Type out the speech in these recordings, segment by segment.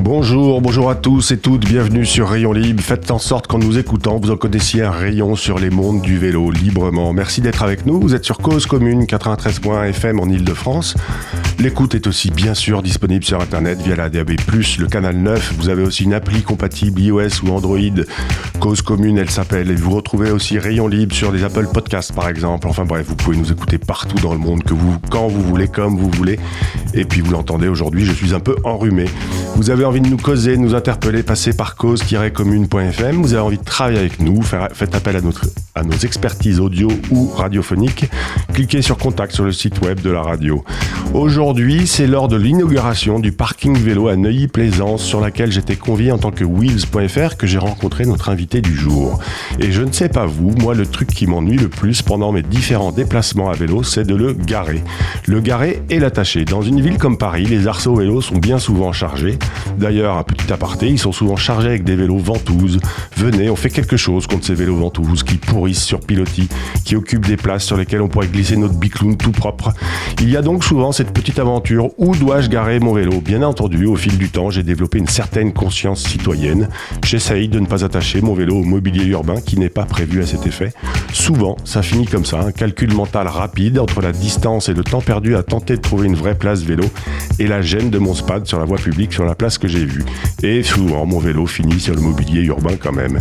Bonjour, bonjour à tous et toutes, bienvenue sur Rayon Libre. Faites en sorte qu'en nous écoutant, vous en connaissiez un rayon sur les mondes du vélo librement. Merci d'être avec nous. Vous êtes sur Cause Commune 93.fm en Ile-de-France. L'écoute est aussi bien sûr disponible sur Internet via la DAB+, le canal 9. Vous avez aussi une appli compatible iOS ou Android. Cause Commune, elle s'appelle. Vous retrouvez aussi Rayon Libre sur les Apple Podcasts par exemple. Enfin bref, vous pouvez nous écouter partout dans le monde, que vous, quand vous voulez, comme vous voulez. Et puis vous l'entendez aujourd'hui, je suis un peu enrhumé. Vous avez envie de nous causer, de nous interpeller, passez par cause-commune.fm. Vous avez envie de travailler avec nous, faites appel à, notre, à nos expertises audio ou radiophoniques. Cliquez sur contact sur le site web de la radio. Aujourd'hui, c'est lors de l'inauguration du parking vélo à Neuilly-Plaisance sur laquelle j'étais convié en tant que Wheels.fr que j'ai rencontré notre invité du jour. Et je ne sais pas vous, moi le truc qui m'ennuie le plus pendant mes différents déplacements à vélo, c'est de le garer. Le garer et l'attacher. Dans une ville comme Paris, les arceaux vélos sont bien souvent chargés. D'ailleurs, un petit aparté, ils sont souvent chargés avec des vélos ventouses. Venez, on fait quelque chose contre ces vélos ventouses qui pourrissent sur pilotis, qui occupent des places sur lesquelles on pourrait glisser notre bicloun tout propre. Il y a donc souvent cette petite aventure où dois-je garer mon vélo? Bien entendu, au fil du temps, j'ai développé une certaine conscience citoyenne. J'essaye de ne pas attacher mon vélo au mobilier urbain qui n'est pas prévu à cet effet. Souvent, ça finit comme ça, un calcul mental rapide entre la distance et le temps perdu à tenter de trouver une vraie place vélo et la gêne de mon spad sur la voie publique sur la place que j'ai vue. Et souvent, mon vélo finit sur le mobilier urbain quand même.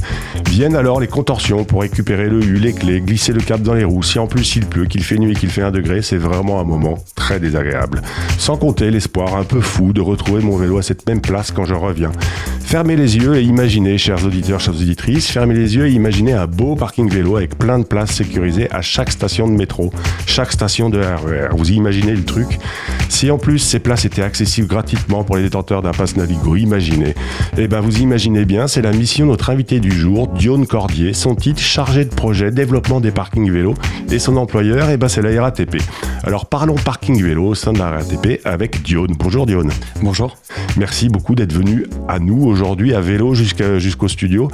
Viennent alors les contorsions pour récupérer le U, les clés, glisser le cap dans les roues. Si en plus il pleut, qu'il fait nuit qu'il fait un degré, c'est vraiment un moment très désagréable. Sans compter l'espoir un peu fou de retrouver mon vélo à cette même place quand je reviens. Fermez les yeux et imaginez, chers auditeurs, chères auditrices, fermez les yeux et imaginez un beau parking vélo avec plein de places sécurisées à chaque station de métro, chaque station de RER. Vous imaginez le truc? Si en plus ces places étaient accessibles gratuitement pour les détenteurs d'un pass Imaginez. Eh ben vous imaginez bien, c'est la mission de notre invité du jour, Dione Cordier, son titre chargé de projet développement des parkings vélos et son employeur, eh ben c'est la RATP. Alors parlons parking vélo au sein de la RATP avec Dione. Bonjour Dione. Bonjour. Merci beaucoup d'être venu à nous aujourd'hui à vélo jusqu'au studio.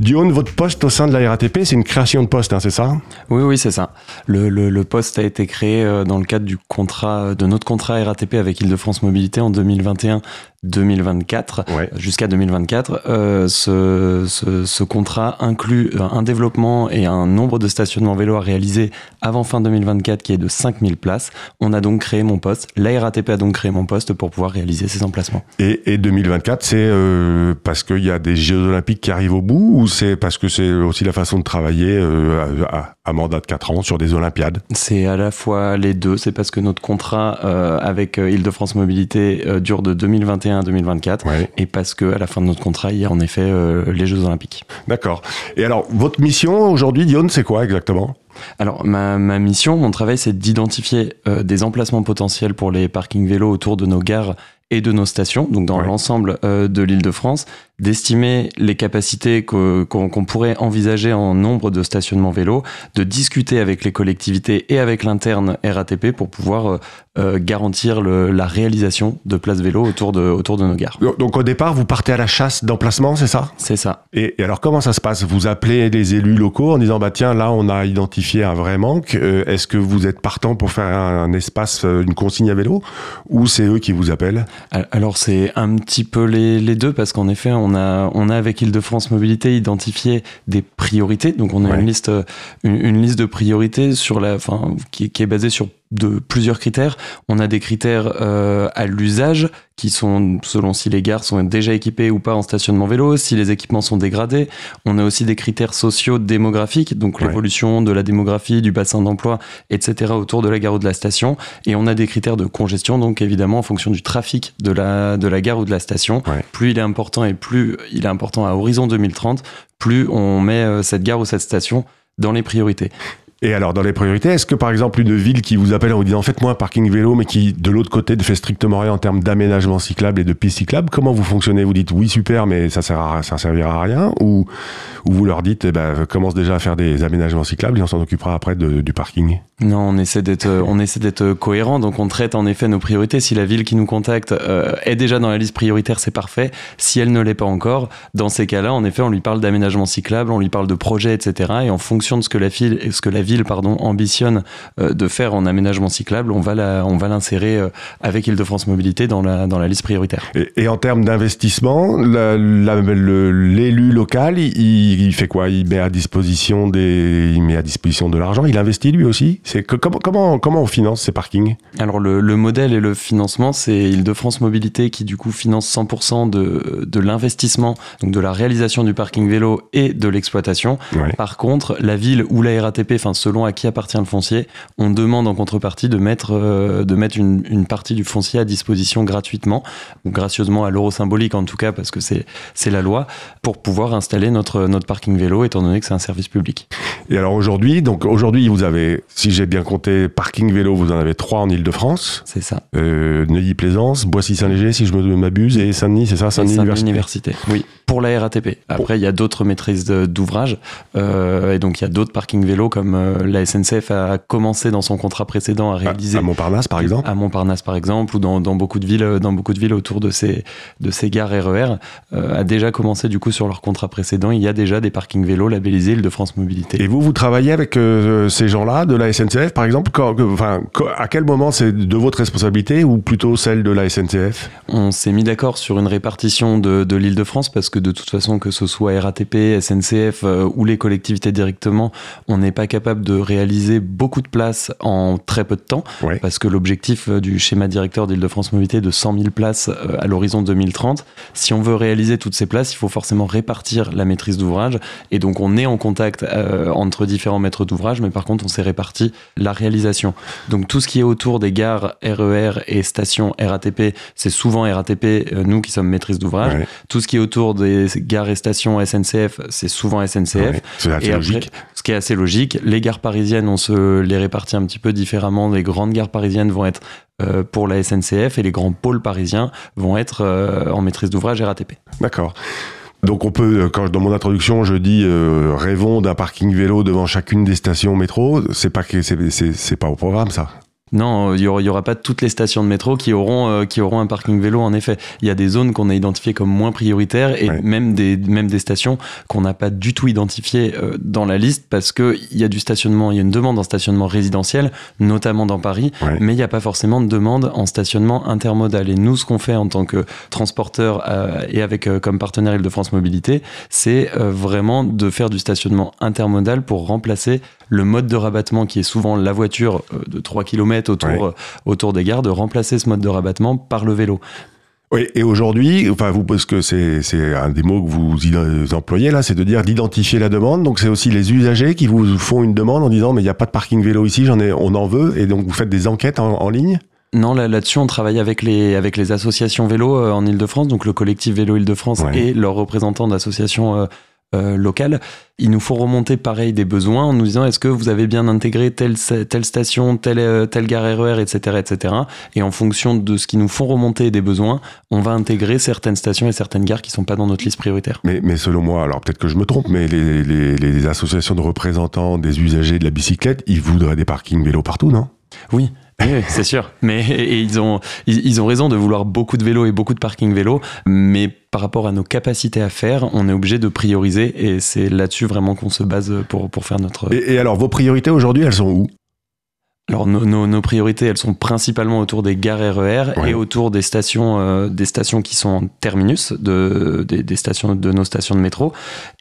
Dione, votre poste au sein de la RATP, c'est une création de poste, hein, c'est ça Oui, oui, c'est ça. Le, le, le poste a été créé euh, dans le cadre du contrat, de notre contrat RATP avec Île-de-France Mobilité en 2021-2024, Ouais. jusqu'à 2024. Euh, ce, ce, ce contrat inclut euh, un développement et un nombre de stationnements vélo à réaliser avant fin 2024 qui est de 5000 places. On a donc créé mon poste. La RATP a donc créé mon poste pour pouvoir réaliser ces emplacements. et, et 2024, c'est euh, parce qu'il y a des Jeux Olympiques qui arrivent au bout ou c'est parce que c'est aussi la façon de travailler euh, à, à mandat de 4 ans sur des Olympiades? C'est à la fois les deux. C'est parce que notre contrat euh, avec euh, Île-de-France Mobilité euh, dure de 2021 à 2024. Ouais. Et parce que à la fin de notre contrat, il y a en effet les Jeux Olympiques. D'accord. Et alors, votre mission aujourd'hui, Dione, c'est quoi exactement? Alors, ma, ma mission, mon travail, c'est d'identifier euh, des emplacements potentiels pour les parkings vélos autour de nos gares et de nos stations, donc dans Ouais. l'ensemble euh, de l'île de France, d'estimer les capacités qu'on pourrait envisager en nombre de stationnements vélos, de discuter avec les collectivités et avec l'interne RATP pour pouvoir euh, euh, garantir le- la réalisation de places vélos autour de, autour de nos gares. Donc au départ, vous partez à la chasse d'emplacement, c'est ça? C'est ça. et, et alors comment ça se passe? Vous appelez les élus locaux en disant bah tiens là on a identifié un vrai manque. Euh, Est-ce que vous êtes partant pour faire un, un espace, euh, une consigne à vélo, ou c'est eux qui vous appellent? Alors c'est un petit peu les, les deux parce qu'en effet on a on a avec Île-de-France Mobilité identifié des priorités donc on a Ouais. une liste une, une liste de priorités sur la enfin qui, qui est basée sur de plusieurs critères. On a des critères euh, à l'usage qui sont selon si les gares sont déjà équipées ou pas en stationnement vélo, si les équipements sont dégradés. On a aussi des critères sociaux démographiques, donc Ouais. l'évolution de la démographie, du bassin d'emploi, etc. autour de la gare ou de la station. Et on a des critères de congestion, donc évidemment en fonction du trafic de la, de la gare ou de la station. Ouais. Plus il est important et plus il est important à horizon 2030, plus on met euh, cette gare ou cette station dans les priorités. Et alors, dans les priorités, est-ce que par exemple une ville qui vous appelle en vous disant faites-moi un parking vélo, mais qui de l'autre côté ne fait strictement rien en termes d'aménagement cyclable et de pistes cyclables, comment vous fonctionnez? Vous dites oui, super, mais ça sert à, ça servira à rien ou, ou vous leur dites eh ben, commence déjà à faire des aménagements cyclables et on s'en occupera après du parking? Non, on essaie d'être essaie d'être cohérent, donc on traite en effet nos priorités. Si la ville qui nous contacte euh, est déjà dans la liste prioritaire, c'est parfait. Si elle ne l'est pas encore, dans ces cas-là, en effet, on lui parle d'aménagement cyclable, on lui parle de projets, etc. Et en fonction de ce que la ville, ce que la ville pardon, ambitionne euh, de faire en aménagement cyclable, on va la, on va l'insérer euh, avec Île-de-France Mobilité dans la, dans la liste prioritaire. Et, et en termes d'investissement, l'élu local, il, il, fait quoi? Il met à disposition des, il met à disposition de l'argent. Il investit lui aussi? C'est comment, comment, comment on finance ces parkings? Alors le, le, modèle et le financement, c'est Île-de-France Mobilité qui du coup finance 100% de, de l'investissement, donc de la réalisation du parking vélo et de l'exploitation. Ouais. Par contre, la ville ou la RATP, enfin selon à qui appartient le foncier, on demande en contrepartie de mettre, euh, de mettre une, une, partie du foncier à disposition gratuitement, ou gracieusement à l'euro symbolique en tout cas, parce que c'est, la loi, pour pouvoir installer notre, notre parking vélo, étant donné que c'est un service public. Et alors aujourd'hui, donc aujourd'hui vous avez, si j'ai bien compté, parking vélo, vous en avez trois en Ile-de-France. C'est ça. Euh, Neuilly-Plaisance, Boissy-Saint-Léger, si je m'abuse, et Saint-Denis, c'est ça, Saint-Denis Saint Université. Oui, pour la RATP. Après, il y a d'autres maîtrises d'ouvrage, euh, et donc il y a d'autres parkings vélo comme euh, la SNCF a commencé dans son contrat précédent à réaliser. À, à Montparnasse, par exemple. À Montparnasse, par exemple, ou dans, dans, beaucoup de villes, dans beaucoup de villes autour de ces de ces gares RER, euh, a déjà commencé du coup sur leur contrat précédent. Il y a déjà des parkings vélo labellisés Île-de-France Mobilité. Et vous, vous travaillez avec euh, ces gens-là de la SNCF, par exemple? Quand, enfin, À quel moment c'est de votre responsabilité ou plutôt celle de la SNCF On s'est mis d'accord sur une répartition de, de l'Île-de-France parce que de toute façon, que ce soit RATP, SNCF euh, ou les collectivités directement, on n'est pas capable de réaliser beaucoup de places en très peu de temps ouais. parce que l'objectif euh, du schéma directeur d'Île-de-France Mobilité est de 100 000 places euh, à l'horizon 2030. Si on veut réaliser toutes ces places, il faut forcément répartir la maîtrise d'ouvrage et donc on est en contact entre différents maîtres d'ouvrage, mais par contre on s'est réparti la réalisation. Donc tout ce qui est autour des gares RER et stations RATP, c'est souvent RATP, nous qui sommes maîtrise d'ouvrage. Ouais. Tout ce qui est autour des gares et stations SNCF, c'est souvent SNCF. Ouais, c'est assez et logique. Ce qui est assez logique, les gares parisiennes, on se les répartit un petit peu différemment. Les grandes gares parisiennes vont être euh, pour la SNCF et les grands pôles parisiens vont être euh, en maîtrise d'ouvrage RATP. D'accord. Donc on peut, quand dans mon introduction je dis euh, rêvons d'un parking vélo devant chacune des stations métro, c'est pas c'est pas au programme ça. Non, il n'y aura, aura, pas toutes les stations de métro qui auront, euh, qui auront un parking vélo, en effet. Il y a des zones qu'on a identifiées comme moins prioritaires et Ouais. même, des, même des stations qu'on n'a pas du tout identifiées euh, dans la liste parce qu'il y a du stationnement, il y a une demande en stationnement résidentiel, notamment dans Paris, Ouais. mais il n'y a pas forcément de demande en stationnement intermodal. Et nous, ce qu'on fait en tant que transporteur euh, et avec euh, comme partenaire Île-de-France Mobilité, c'est euh, vraiment de faire du stationnement intermodal pour remplacer le mode de rabattement qui est souvent la voiture euh, de 3 km autour, Ouais. euh, autour des gares, de remplacer ce mode de rabattement par le vélo. Oui, et aujourd'hui, enfin vous, parce que c'est un des mots que vous employez là, c'est de dire d'identifier la demande. Donc c'est aussi les usagers qui vous font une demande en disant mais il n'y a pas de parking vélo ici, j'en ai, on en veut, et donc vous faites des enquêtes en, en ligne? Non, là- là-dessus, on travaille avec les, avec les associations vélo euh, en Ile-de-France, donc le collectif Vélo Ile-de-France Ouais. et leurs représentants d'associations euh, euh, locales. Ils nous font remonter pareil des besoins en nous disant est-ce que vous avez bien intégré telle, telle station, telle, euh, telle gare RER, etc., etc. Et en fonction de ce qu'ils nous font remonter des besoins, on va intégrer certaines stations et certaines gares qui sont pas dans notre liste prioritaire. Mais, mais selon moi, alors peut-être que je me trompe, mais les, les, les associations de représentants des usagers de la bicyclette, ils voudraient des parkings vélo partout, non? Oui. C'est sûr. Mais et ils ont ils, ils ont raison de vouloir beaucoup de vélos et beaucoup de parking vélo, mais par rapport à nos capacités à faire, on est obligé de prioriser et c'est là-dessus vraiment qu'on se base pour pour faire notre. et, et alors vos priorités aujourd'hui, elles sont où? Alors nos, nos, nos, priorités, elles sont principalement autour des gares RER Ouais. et autour des stations, euh, des stations qui sont en terminus de des, des stations de nos stations de métro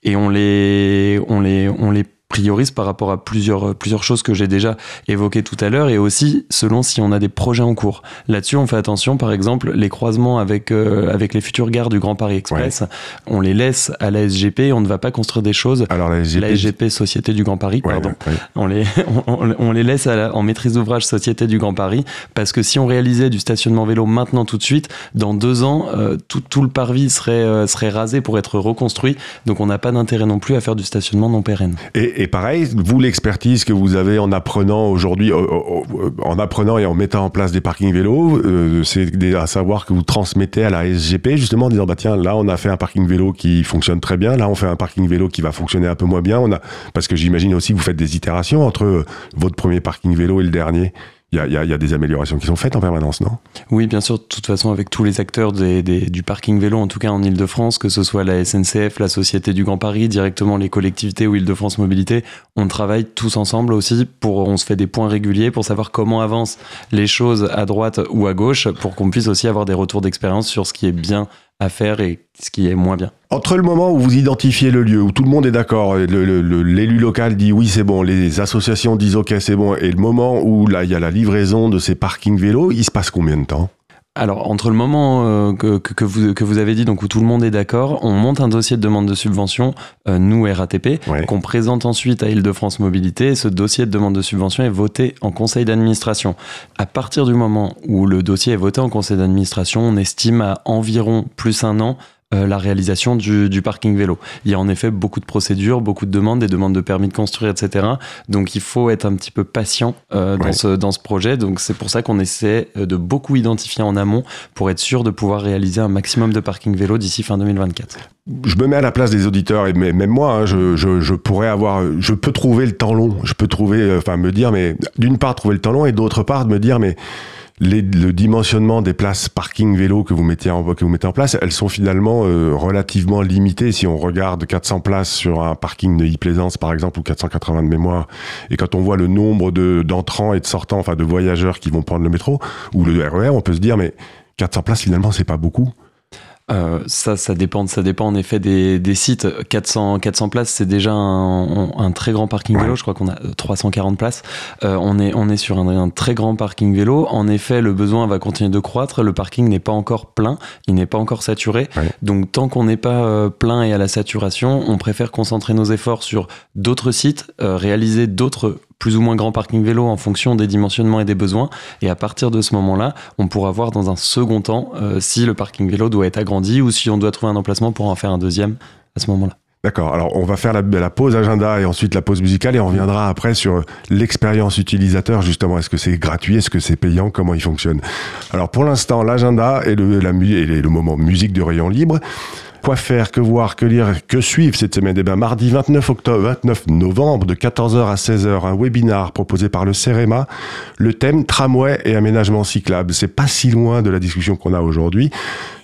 et on les on les on les priorise par rapport à plusieurs, plusieurs choses que j'ai déjà évoquées tout à l'heure et aussi selon si on a des projets en cours. Là-dessus, on fait attention, par exemple, les croisements avec, euh, avec les futures gares du Grand Paris Express, ouais. on les laisse à la SGP, on ne va pas construire des choses. Alors la SGP, la SGP Société du Grand Paris, ouais, pardon. Ouais, on, les, on, on, les laisse la, en maîtrise d'ouvrage Société du Grand Paris parce que si on réalisait du stationnement vélo maintenant tout de suite, dans deux ans, euh, tout, tout, le parvis serait, euh, serait rasé pour être reconstruit. Donc on n'a pas d'intérêt non plus à faire du stationnement non pérenne. Et, Et, pareil, vous l'expertise que vous avez en apprenant aujourd'hui, euh, euh, en apprenant et en mettant en place des parkings vélos, c'est à savoir que vous transmettez à la SGP justement en disant bah tiens là on a fait un parking vélo qui fonctionne très bien, là on fait un parking vélo qui va fonctionner un peu moins bien. On a parce que j'imagine aussi que vous faites des itérations entre votre premier parking vélo et le dernier il y, a, des améliorations qui sont faites en permanence, non? Oui, bien sûr. De toute façon, avec tous les acteurs du parking vélo, en tout cas en Ile-de-France, que ce soit la SNCF, la Société du Grand Paris, directement les collectivités ou Ile-de-France Mobilité, on travaille tous ensemble aussi. Pour, on se fait des points réguliers pour savoir comment avancent les choses à droite ou à gauche, pour qu'on puisse aussi avoir des retours d'expérience sur ce qui est bien à faire et ce qui est moins bien. Entre le moment où vous identifiez le lieu, où tout le monde est d'accord, l'élu local dit oui c'est bon, les associations disent ok c'est bon, et le moment où là il y a la livraison de ces parkings vélos, il se passe combien de temps? Alors, entre le moment euh, que, que, vous, que vous avez dit, donc où tout le monde est d'accord, on monte un dossier de demande de subvention, euh, nous, RATP, qu'on présente ensuite à Île-de-France Mobilité. ce dossier de demande de subvention est voté en conseil d'administration. À partir du moment où le dossier est voté en conseil d'administration, on estime à environ plus un an euh, la réalisation du, parking vélo. Il y a en effet beaucoup de procédures, beaucoup de demandes, des demandes de permis de construire, etc. Donc il faut être un petit peu patient euh, dans, ce, dans ce projet. Donc c'est pour ça qu'on essaie euh, de beaucoup identifier en amont pour être sûr de pouvoir réaliser un maximum de parking vélo d'ici fin 2024 je me mets à la place des auditeurs et même moi, hein, je, je, pourrais avoir, je peux trouver le temps long. Je peux trouver, enfin, me dire, mais d'une part trouver le temps long et d'autre part de me dire, mais le dimensionnement des places parking vélo que vous mettez en, que vous mettez en place, elles sont finalement euh, relativement limitées. Si on regarde 400 places sur un parking de e-plaisance, par exemple, ou 480 de mémoire, et quand on voit le nombre de, d'entrants et de sortants, enfin de voyageurs qui vont prendre le métro ou le RER, e on peut se dire, mais 400 places, finalement, c'est pas beaucoup. Euh, ça, ça dépend, ça dépend en effet des, des sites. 400, 400 places, c'est déjà un, un, très grand parking vélo. Je crois qu'on a 340 places. Euh, on est, on est sur un, un, très grand parking vélo. En effet, le besoin va continuer de croître. Le parking n'est pas encore plein, il n'est pas encore saturé. Donc, tant qu'on n'est pas euh, plein et à la saturation, on préfère concentrer nos efforts sur d'autres sites, euh, réaliser d'autres plus ou moins grand parking vélo en fonction des dimensionnements et des besoins. Et à partir de ce moment-là, on pourra voir dans un second temps euh, si le parking vélo doit être agrandi ou si on doit trouver un emplacement pour en faire un deuxième à ce moment-là. D'accord. Alors, on va faire la, pause agenda et ensuite la pause musicale et on reviendra après sur l'expérience utilisateur, justement. Est-ce que c'est gratuit? Est-ce que c'est payant? Comment il fonctionne? Alors, pour l'instant, l'agenda et le, et le moment musique de rayon libre. Quoi faire, que voir, que lire, que suivre cette semaine? Eh bien, mardi 29 octobre, 29 novembre, de 14h à 16h, un webinar proposé par le CEREMA. Le thème tramway et aménagement cyclable. C'est pas si loin de la discussion qu'on a aujourd'hui.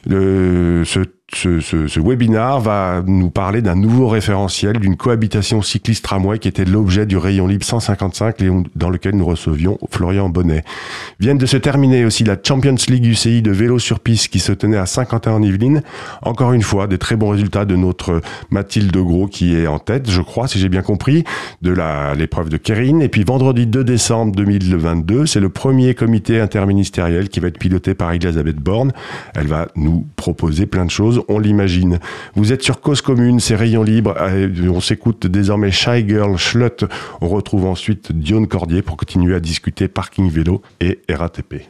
Le, ce ce, ce, ce, webinar va nous parler d'un nouveau référentiel, d'une cohabitation cycliste-tramway qui était l'objet du rayon libre 155 dans lequel nous recevions Florian Bonnet. Viennent de se terminer aussi la Champions League UCI de vélo sur piste qui se tenait à Saint-Quentin en Yvelines. Encore une fois, des très bons résultats de notre Mathilde Gros qui est en tête, je crois, si j'ai bien compris, de l'épreuve de Kérine. Et puis vendredi 2 décembre 2022, c'est le premier comité interministériel qui va être piloté par Elisabeth Borne. Elle va nous proposer plein de choses on l'imagine. Vous êtes sur Cause Commune, c'est Rayon Libre. On s'écoute désormais Shy Girl Schlut. On retrouve ensuite Dion Cordier pour continuer à discuter parking vélo et RATP.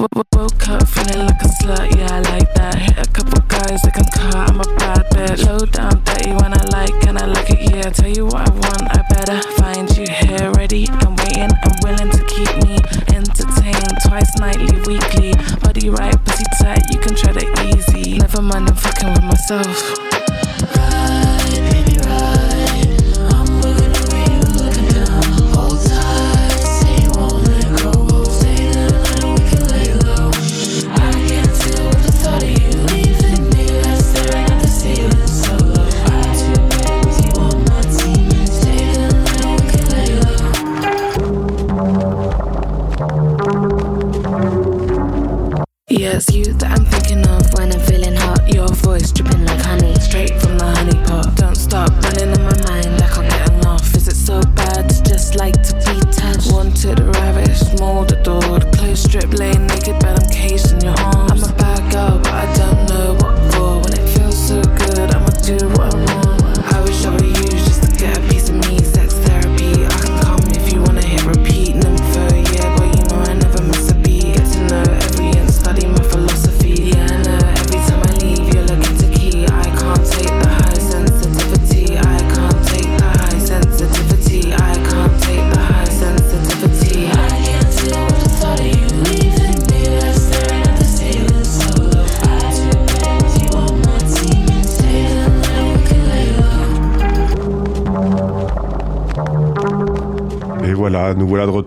Woke up feeling like a slut, yeah, I like that. Hit a couple guys that can car, I'm a bad bitch. Low down, dirty when I like, and I like it, yeah. Tell you what I want, I better find you here, ready and waiting and willing to keep me entertained. Twice nightly, weekly. Body right, pussy tight, you can try it easy. Never mind, I'm fucking with myself.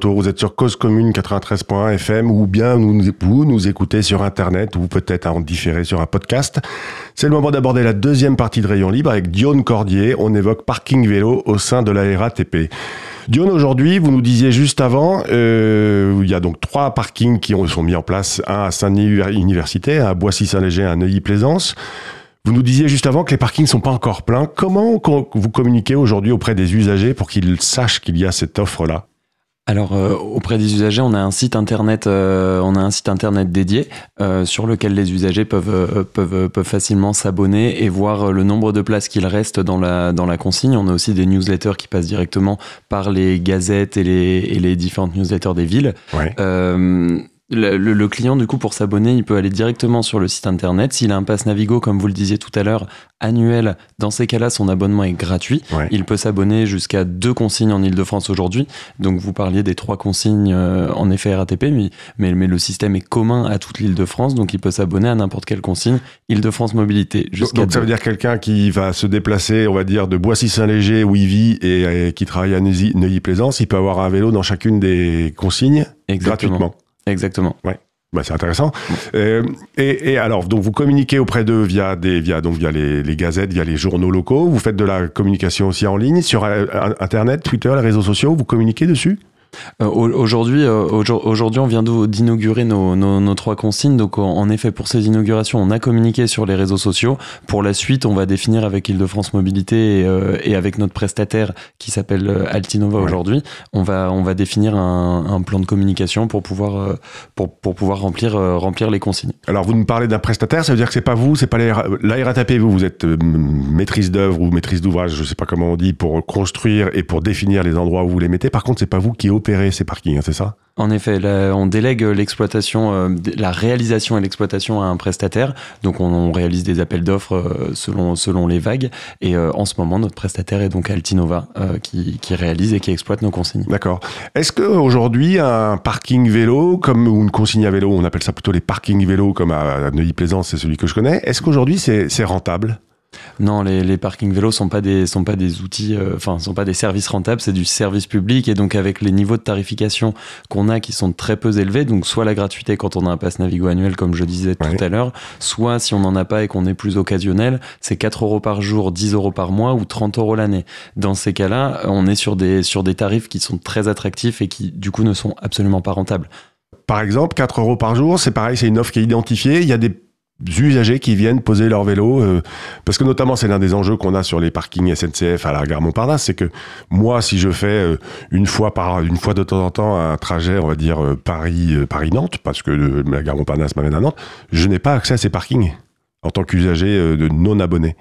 Vous êtes sur Cause Commune 93.1 FM ou bien vous nous écoutez sur Internet ou peut-être en différé sur un podcast. C'est le moment d'aborder la deuxième partie de Rayon Libre avec Dione Cordier. On évoque parking vélo au sein de la RATP. Dion, aujourd'hui, vous nous disiez juste avant, euh, il y a donc trois parkings qui ont, sont mis en place, un à Saint-Denis Université, un à Boissy-Saint-Léger, un à Neuilly-Plaisance. Vous nous disiez juste avant que les parkings sont pas encore pleins. Comment vous communiquez aujourd'hui auprès des usagers pour qu'ils sachent qu'il y a cette offre-là? Alors euh, auprès des usagers, on a un site internet, euh, on a un site internet dédié euh, sur lequel les usagers peuvent peuvent peuvent facilement s'abonner et voir le nombre de places qu'il reste dans la dans la consigne. On a aussi des newsletters qui passent directement par les gazettes et les et les différentes newsletters des villes. Ouais. Le, client, du coup, pour s'abonner, il peut aller directement sur le site internet. S'il a un pass Navigo, comme vous le disiez tout à l'heure, annuel, dans ces cas-là, son abonnement est gratuit. Il peut s'abonner jusqu'à deux consignes en Ile-de-France aujourd'hui. Donc, vous parliez des trois consignes euh, en effet RATP, mais, mais, le système est commun à toute l'Île-de-France. Donc, il peut s'abonner à n'importe quelle consigne Île-de-France Mobilité. Donc, ça veut dire quelqu'un qui va se déplacer, on va dire, de Boissy-Saint-Léger où il vit et, qui travaille à Neuilly-Plaisance, il peut avoir un vélo dans chacune des consignes gratuitement. Exactement. Ouais. Bah, c'est intéressant. Euh, et, et, alors, donc vous communiquez auprès d'eux via des, via donc via les, les, gazettes, via les journaux locaux. Vous faites de la communication aussi en ligne sur euh, Internet, Twitter, les réseaux sociaux. Vous communiquez dessus? Euh, aujourd'hui, euh, aujourd'hui, on vient d'inaugurer nos, nos, nos, trois consignes. Donc, en effet, pour ces inaugurations, on a communiqué sur les réseaux sociaux. Pour la suite, on va définir avec Île-de-France Mobilité et, euh, et, avec notre prestataire qui s'appelle Altinova aujourd'hui, on va, on va définir un, un, plan de communication pour pouvoir, pour, pour pouvoir remplir, remplir les consignes. Alors, vous nous parlez d'un prestataire, ça veut dire que c'est pas vous, c'est pas la RATP, vous, vous êtes maîtrise d'œuvre ou maîtrise d'ouvrage, je sais pas comment on dit, pour construire et pour définir les endroits où vous les mettez. Par contre, c'est pas vous qui opérez ces parkings, hein, c'est ça? En effet, on délègue l'exploitation, euh, la réalisation et l'exploitation à un prestataire. Donc, on, réalise des appels d'offres euh, selon selon les vagues. Et euh, en ce moment, notre prestataire est donc Altinova, qui, qui, réalise et qui exploite nos consignes. D'accord. Est-ce que aujourd'hui, un parking vélo, comme ou une consigne à vélo, on appelle ça plutôt les parkings vélo, comme à Neuilly-Plaisance, c'est celui que je connais. Est-ce qu'aujourd'hui, c'est rentable? Non, les, les parkings vélos sont pas des sont pas des outils, euh, enfin sont pas des services rentables, c'est du service public et donc avec les niveaux de tarification qu'on a qui sont très peu élevés, donc soit la gratuité quand on a un pass Navigo annuel comme je disais tout à l'heure, soit si on n'en a pas et qu'on est plus occasionnel, c'est 4 euros par jour, 10 euros par mois ou 30 euros l'année. Dans ces cas-là, on est sur des sur des tarifs qui sont très attractifs et qui du coup ne sont absolument pas rentables par exemple, 4 euros par jour, c'est pareil, c'est une offre qui est identifiée. Il y a des usagers qui viennent poser leur vélo euh, parce que notamment c'est l'un des enjeux qu'on a sur les parkings SNCF à la gare Montparnasse c'est que moi si je fais euh, une fois par une fois de temps en temps un trajet on va dire euh, Paris Paris Nantes parce que la gare Montparnasse m'amène à Nantes je n'ai pas accès à ces parkings en tant qu'usager de non abonné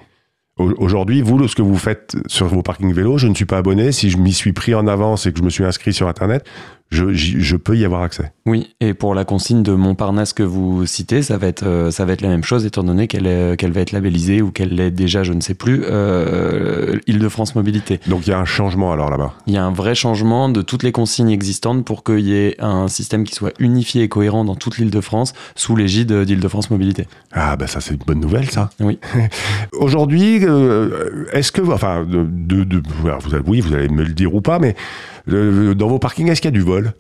Aujourd'hui, vous, ce que vous faites sur vos parkings vélo, je ne suis pas abonné. Si je m'y suis pris en avance et que je me suis inscrit sur Internet, je, je, peux y avoir accès. Oui, et pour la consigne de Montparnasse que vous citez, ça va être, euh, ça va être la même chose, étant donné qu'elle qu'elle va être labellisée ou qu'elle l'est déjà, je ne sais plus, euh, Île-de-France Mobilité. Donc il y a un changement alors là-bas Il y a un vrai changement de toutes les consignes existantes pour qu'il y ait un système qui soit unifié et cohérent dans toute l'Île-de-France sous l'égide d'Île-de-France Mobilité. Ah ben ça c'est une bonne nouvelle ça. Oui. Aujourd'hui, euh, est-ce que, enfin, de, de, de, vous, oui, vous allez me le dire ou pas, mais dans vos parkings, est-ce qu'il y a du vol?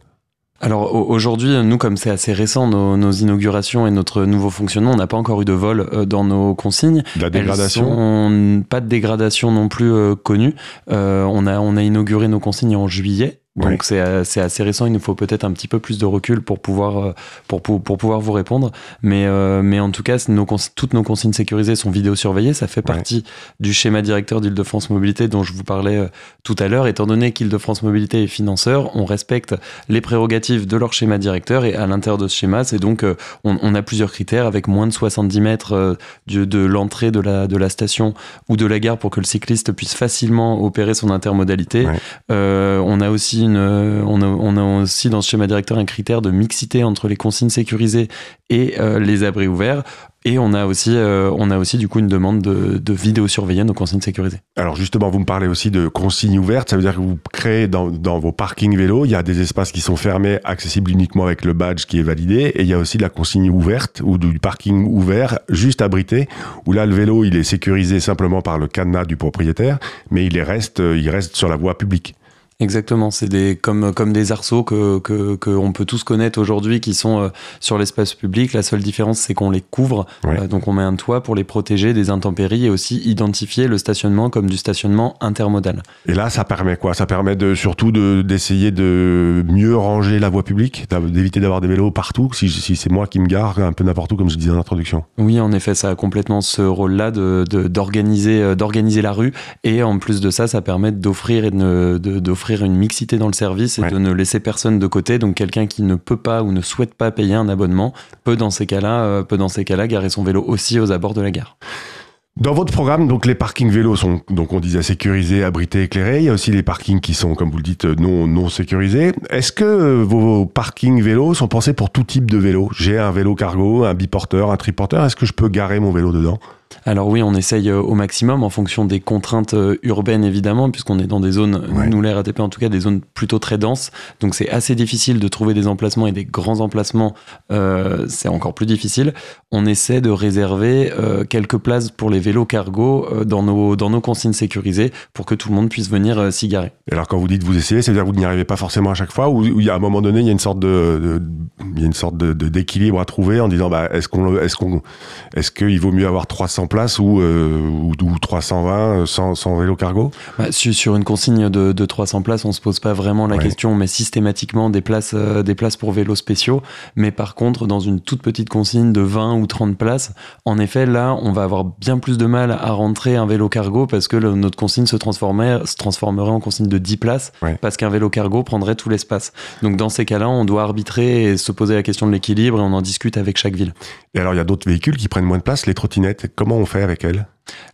Alors aujourd'hui, nous, comme c'est assez récent, nos, inaugurations et notre nouveau fonctionnement, on n'a pas encore eu de vol euh, dans nos consignes. La dégradation? Pas de dégradation non plus euh, connue. Euh, on, a, on a inauguré nos consignes en juillet. Donc c'est assez récent, il nous faut peut-être un petit peu plus de recul pour pouvoir, euh, pour, pour, pour pouvoir vous répondre. Mais, euh, mais en tout cas, nos, toutes nos consignes sécurisées sont vidéosurveillées. Ça fait partie du schéma directeur d'Île-de-France Mobilité dont je vous parlais euh, tout à l'heure. Étant donné qu'Île-de-France Mobilité est financeur, on respecte les prérogatives de leur schéma directeur et à l'intérieur de ce schéma, c'est donc on, on, a plusieurs critères avec moins de 70 mètres de, de l'entrée de la, de la station ou de la gare pour que le cycliste puisse facilement opérer son intermodalité. on a aussi euh, on, a, aussi dans ce schéma directeur un critère de mixité entre les consignes sécurisées et euh, les abris ouverts. Et on a aussi, euh, on a aussi du coup une demande de, vidéosurveiller nos consignes sécurisées. Alors justement, vous me parlez aussi de consignes ouvertes. Ça veut dire que vous créez dans, vos parkings vélos, il y a des espaces qui sont fermés, accessibles uniquement avec le badge qui est validé. Et il y a aussi de la consigne ouverte ou du parking ouvert, juste abrité, où là le vélo il est sécurisé simplement par le cadenas du propriétaire, mais il reste, il reste sur la voie publique. Exactement, c'est des comme comme des arceaux que que qu'on peut tous connaître aujourd'hui, qui sont euh, sur l'espace public. La seule différence, c'est qu'on les couvre, Ouais. Euh, donc on met un toit pour les protéger des intempéries et aussi identifier le stationnement comme du stationnement intermodal. Et là, ça permet quoi? Ça permet de, surtout de- d'essayer de, mieux ranger la voie publique, d'éviter d'avoir des vélos partout, si, si c'est moi qui me gare un peu n'importe où, comme je disais en introduction. Oui, en effet, ça a complètement ce rôle-là de de- d'organiser euh, d'organiser la rue et en plus de ça, ça permet d'offrir et de- de- d'offrir une mixité dans le service et Ouais. de ne laisser personne de côté. Donc quelqu'un qui ne peut pas ou ne souhaite pas payer un abonnement peut dans ces cas-là euh, peut dans ces cas-là garer son vélo aussi aux abords de la gare. Dans votre programme, donc les parkings vélos sont, donc on disait sécurisés, abrités, éclairés. Il y a aussi les parkings qui sont, comme vous le dites, non, non sécurisés. Est-ce que euh, vos parkings vélos sont pensés pour tout type de vélo? J'ai un vélo cargo, un biporteur, un triporteur. Est-ce que je peux garer mon vélo dedans? Alors oui, on essaye euh, au maximum en fonction des contraintes euh, urbaines évidemment, puisqu'on est dans des zones, Ouais. nous les RATP en tout cas, des zones plutôt très denses. Donc c'est assez difficile de trouver des emplacements et des grands emplacements, euh, c'est encore plus difficile. On essaie de réserver euh, quelques places pour les vélos cargo euh, dans, nos, dans nos consignes sécurisées pour que tout le monde puisse venir s'y garer. Et alors quand vous dites vous essayez, c'est-à-dire que vous n'y arrivez pas forcément à chaque fois, ou il y a à un moment donné, il y a une sorte de, y a une sorte de de- d'équilibre à trouver en disant, bah, est-ce qu'on, est-ce qu'on, est-ce qu'il vaut mieux avoir 300 places ou, ou, ou 320 sans, sans vélo cargo Bah, su- sur une consigne de, de 300 places, on se pose pas vraiment la Ouais. question, on met systématiquement des places, euh, des places pour vélos spéciaux. Mais par contre, dans une toute petite consigne de 20 ou 30 places, en effet, là, on va avoir bien plus de mal à rentrer un vélo cargo parce que le- notre consigne se, se transformerait en consigne de 10 places Ouais. parce qu'un vélo cargo prendrait tout l'espace. Donc dans ces cas-là, on doit arbitrer et se poser la question de l'équilibre et on en discute avec chaque ville. Et alors il y a d'autres véhicules qui prennent moins de place, les trottinettes. Comment on fait avec elles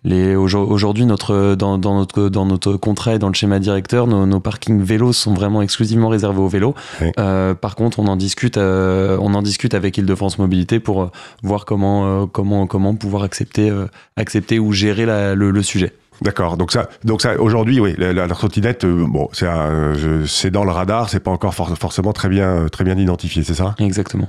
Les, aujo- aujourd'hui, notre, dans, dans notre, dans notre contrat et dans le schéma directeur, nos, nos parkings vélos sont vraiment exclusivement réservés aux vélos. Euh, par contre, on en discute, euh, on en discute avec Île-de-France Mobilité pour euh, voir comment, euh, comment, comment pouvoir accepter, accepter ou gérer la- le, le sujet. D'accord. Donc ça, donc ça, aujourd'hui, oui, la, la- la trottinette, euh, bon, c'est c'est dans le radar, c'est pas encore for- forcément très bien, très bien identifié, c'est ça? Exactement.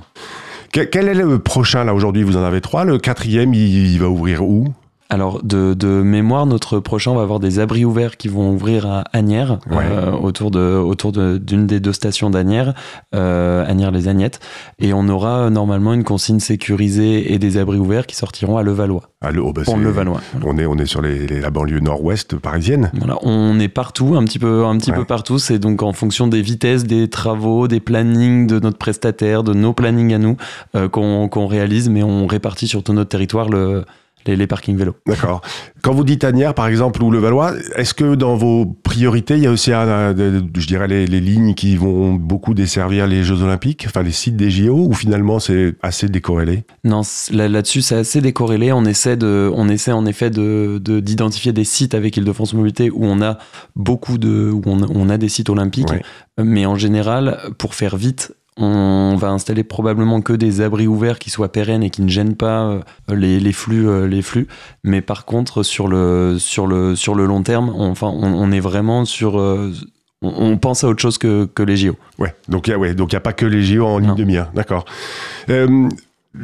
Que- Quel est le prochain là aujourd'hui? Vous en avez trois? Le quatrième, il va ouvrir où? Alors, de, de mémoire, notre prochain va avoir des abris ouverts qui vont ouvrir à Agnières, Ouais. euh, autour de autour de- d'une des deux stations d'Agnières, euh, Agnières-les-Agnettes. Et on aura euh, normalement une consigne sécurisée et des abris ouverts qui sortiront à Levallois, Ah, le, oh, bah, Levallois. On est, on est sur les, les- la banlieue nord-ouest parisienne. Voilà, on est partout, un petit peu, un petit Ouais. peu partout. C'est donc en fonction des vitesses, des travaux, des plannings de notre prestataire, de nos plannings à nous euh, qu'on qu'on réalise, mais on répartit sur tout notre territoire le, les, les parkings vélos. D'accord. Quand vous dites Agnières, par exemple, ou le Valois, est-ce que dans vos priorités, il y a aussi, un, je dirais, les, les lignes qui vont beaucoup desservir les Jeux Olympiques, enfin les sites des JO, ou finalement c'est assez décorrélé? Non, là-dessus, c'est assez décorrélé. On essaie, de, on essaie en effet de, de- d'identifier des sites avec Île-de-France Mobilité où on a beaucoup de, où on, on a des sites olympiques. Ouais. Mais en général, pour faire vite, on va installer probablement que des abris ouverts qui soient pérennes et qui ne gênent pas euh, les, les flux, euh, les flux. Mais par contre, sur le, sur le, sur le long terme, on, enfin, on, on est vraiment sur, euh, on, pense à autre chose que, que les JO. Ouais, donc il n'y ouais, donc il y a pas que les JO en ligne de mire, d'accord. Euh,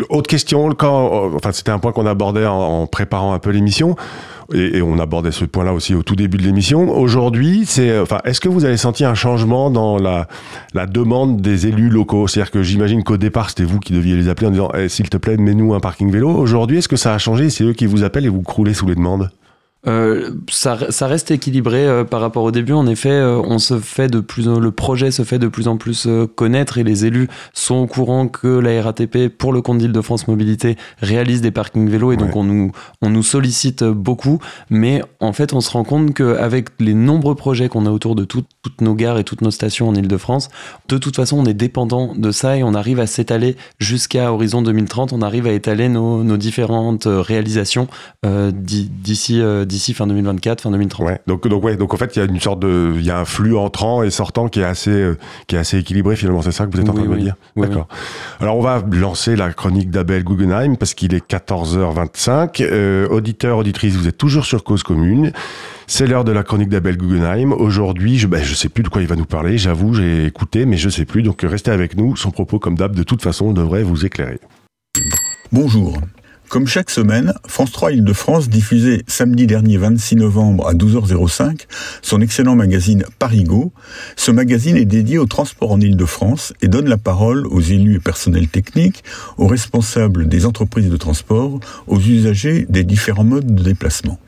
autre question, quand, enfin c'était un point qu'on abordait en, en préparant un peu l'émission, et, on abordait ce point-là aussi au tout début de l'émission. Aujourd'hui, c'est, enfin, est-ce que vous avez senti un changement dans la, la demande des élus locaux? C'est-à-dire que j'imagine qu'au départ, c'était vous qui deviez les appeler en disant, Eh, s'il te plaît, mets-nous un parking vélo. Aujourd'hui, est-ce que ça a changé? C'est eux qui vous appellent et vous croulez sous les demandes Euh, ça, ça reste équilibré euh, par rapport au début. En effet, euh, on se fait de plus, le projet se fait de plus en plus connaître et les élus sont au courant que la RATP, pour le compte d'Île-de-France Mobilité, réalise des parkings vélos et donc Ouais. on nous, on nous sollicite beaucoup. Mais en fait, on se rend compte qu'avec les nombreux projets qu'on a autour de tout- toutes nos gares et toutes nos stations en Île-de-France, de toute façon, on est dépendant de ça et on arrive à s'étaler jusqu'à horizon 2030. On arrive à étaler nos, nos différentes réalisations d'i- d'ici d'ici fin 2024, fin 2030. Ouais. Donc, donc, ouais, donc en fait, il y a une sorte de, il y a un flux entrant et sortant qui est assez, euh, qui est assez équilibré finalement. C'est ça que vous êtes en Oui, train de me dire. Oui, D'accord. Alors, on va lancer la chronique d'Abel Guggenheim parce qu'il est 14h25. Euh, auditeur, auditrice, vous êtes toujours sur Cause Commune. C'est l'heure de la chronique d'Abel Guggenheim. Aujourd'hui, je, ben, je sais plus de quoi il va nous parler. J'avoue, j'ai écouté, mais je sais plus. Donc, restez avec nous. Son propos, comme d'hab, de toute façon, devrait vous éclairer. Bonjour. Comme chaque semaine, France 3 Île-de-France diffusait samedi dernier 26 novembre à 12h05 son excellent magazine Parigo. Ce magazine est dédié au transport en Île-de-France et donne la parole aux élus et personnels techniques, aux responsables des entreprises de transport, aux usagers des différents modes de déplacement.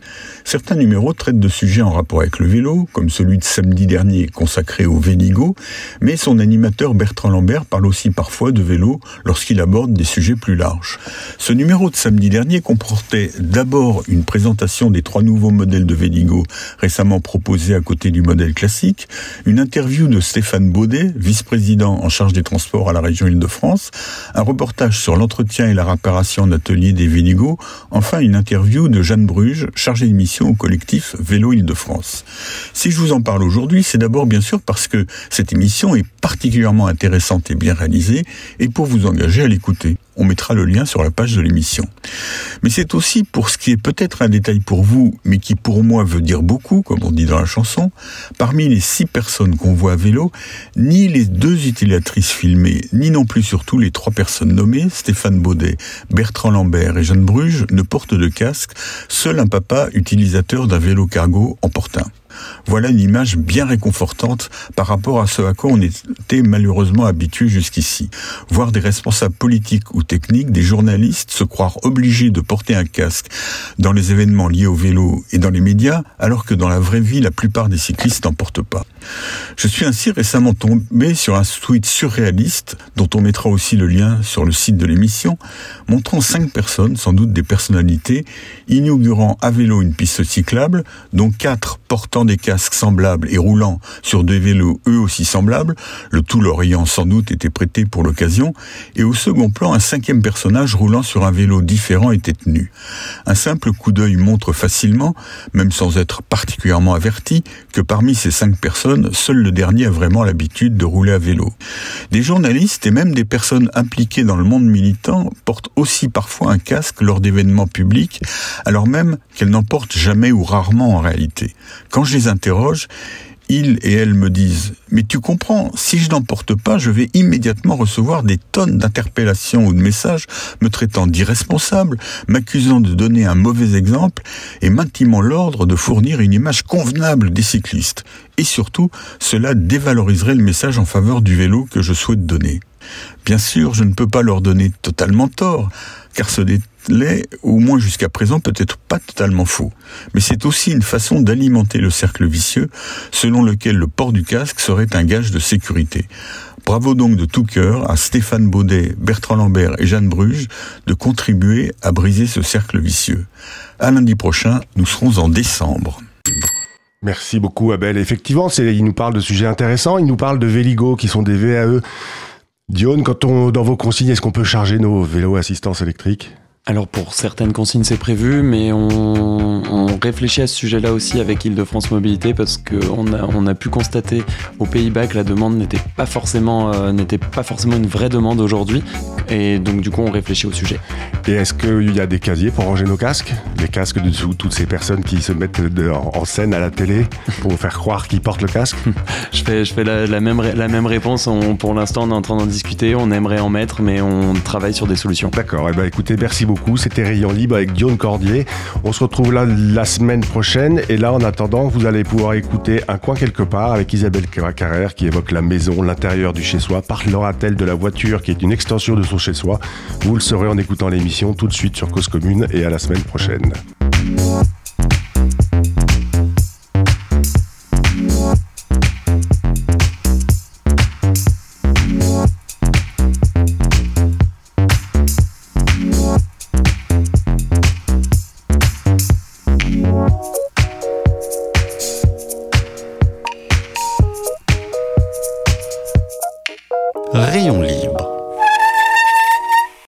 Certains numéros traitent de sujets en rapport avec le vélo, comme celui de samedi dernier consacré au Véligo, mais son animateur Bertrand Lambert parle aussi parfois de vélo lorsqu'il aborde des sujets plus larges. Ce numéro de samedi dernier comportait d'abord une présentation des trois nouveaux modèles de Véligo récemment proposés à côté du modèle classique, une interview de Stéphane Baudet, vice-président en charge des transports à la région Île-de-France, un reportage sur l'entretien et la réparation d'ateliers des Véligo, enfin une interview de Jeanne Bruges, chargée de mission au collectif Vélo Île-de-France. Si je vous en parle aujourd'hui, c'est d'abord bien sûr parce que cette émission est particulièrement intéressante et bien réalisée et pour vous engager à l'écouter. On mettra le lien sur la page de l'émission. Mais c'est aussi pour ce qui est peut-être un détail pour vous, mais qui pour moi veut dire beaucoup, comme on dit dans la chanson, parmi les six personnes qu'on voit à vélo, ni les deux utilisatrices filmées, ni non plus surtout les trois personnes nommées, Stéphane Baudet, Bertrand Lambert et Jeanne Bruges, ne portent de casque, seul un papa utilisateur d'un vélo cargo en porte. Voilà une image bien réconfortante par rapport à ce à quoi on était malheureusement habitué jusqu'ici. Voir des responsables politiques ou techniques, des journalistes se croire obligés de porter un casque dans les événements liés au vélo et dans les médias, alors que dans la vraie vie, la plupart des cyclistes n'en portent pas. Je suis ainsi récemment tombé sur un tweet surréaliste, dont on mettra aussi le lien sur le site de l'émission, montrant cinq personnes, sans doute des personnalités, inaugurant à vélo une piste cyclable, dont quatre portant des casques semblables et roulant sur des vélos eux aussi semblables, le tout leur ayant sans doute été prêté pour l'occasion, et au second plan un cinquième personnage roulant sur un vélo différent était tenu. Un simple coup d'œil montre facilement, même sans être particulièrement averti, que parmi ces cinq personnes, seul le dernier a vraiment l'habitude de rouler à vélo. Des journalistes et même des personnes impliquées dans le monde militant portent aussi parfois un casque lors d'événements publics, alors même qu'elles n'en portent jamais ou rarement en réalité. Quand je les interroge, ils et elles me disent Mais tu comprends, si je n'en porte pas, je vais immédiatement recevoir des tonnes d'interpellations ou de messages me traitant d'irresponsable, m'accusant de donner un mauvais exemple et m'intimant l'ordre de fournir une image convenable des cyclistes. Et surtout, cela dévaloriserait le message en faveur du vélo que je souhaite donner. Bien sûr, je ne peux pas leur donner totalement tort, car ce l'est, au moins jusqu'à présent, peut-être pas totalement faux. Mais c'est aussi une façon d'alimenter le cercle vicieux, selon lequel le port du casque serait un gage de sécurité. Bravo donc de tout cœur à Stéphane Baudet, Bertrand Lambert et Jeanne Bruges de contribuer à briser ce cercle vicieux. À lundi prochain, nous serons en décembre. Merci beaucoup Abel. Effectivement, il nous parle de sujets intéressants, il nous parle de Véligo qui sont des VAE. Dion, quand on, dans vos consignes, est-ce qu'on peut charger nos vélos assistance électrique? Alors pour certaines consignes c'est prévu, mais on, on, réfléchit à ce sujet-là aussi avec Île-de-France Mobilité parce qu'on a, on a pu constater aux Pays-Bas que la demande n'était pas forcément euh, n'était pas forcément une vraie demande aujourd'hui, et donc du coup on réfléchit au sujet. Et est-ce qu'il y a des casiers pour ranger nos casques? Les casques de toutes ces personnes qui se mettent en scène à la télé pour faire croire qu'ils portent le casque? Je fais, je fais la, la, même, la même réponse. On, pour l'instant on est en train d'en discuter, on aimerait en mettre, mais on travaille sur des solutions. D'accord. Et eh ben écoutez, merci beaucoup. C'était Rayon Libre avec Guillaume Cordier. On se retrouve là la semaine prochaine. Et là, en attendant, vous allez pouvoir écouter Un coin quelque part avec Isabelle Carrère qui évoque la maison, l'intérieur du chez-soi. Parlera-t-elle de la voiture qui est une extension de son chez-soi? Vous le saurez en écoutant l'émission tout de suite sur Cause Commune et à la semaine prochaine.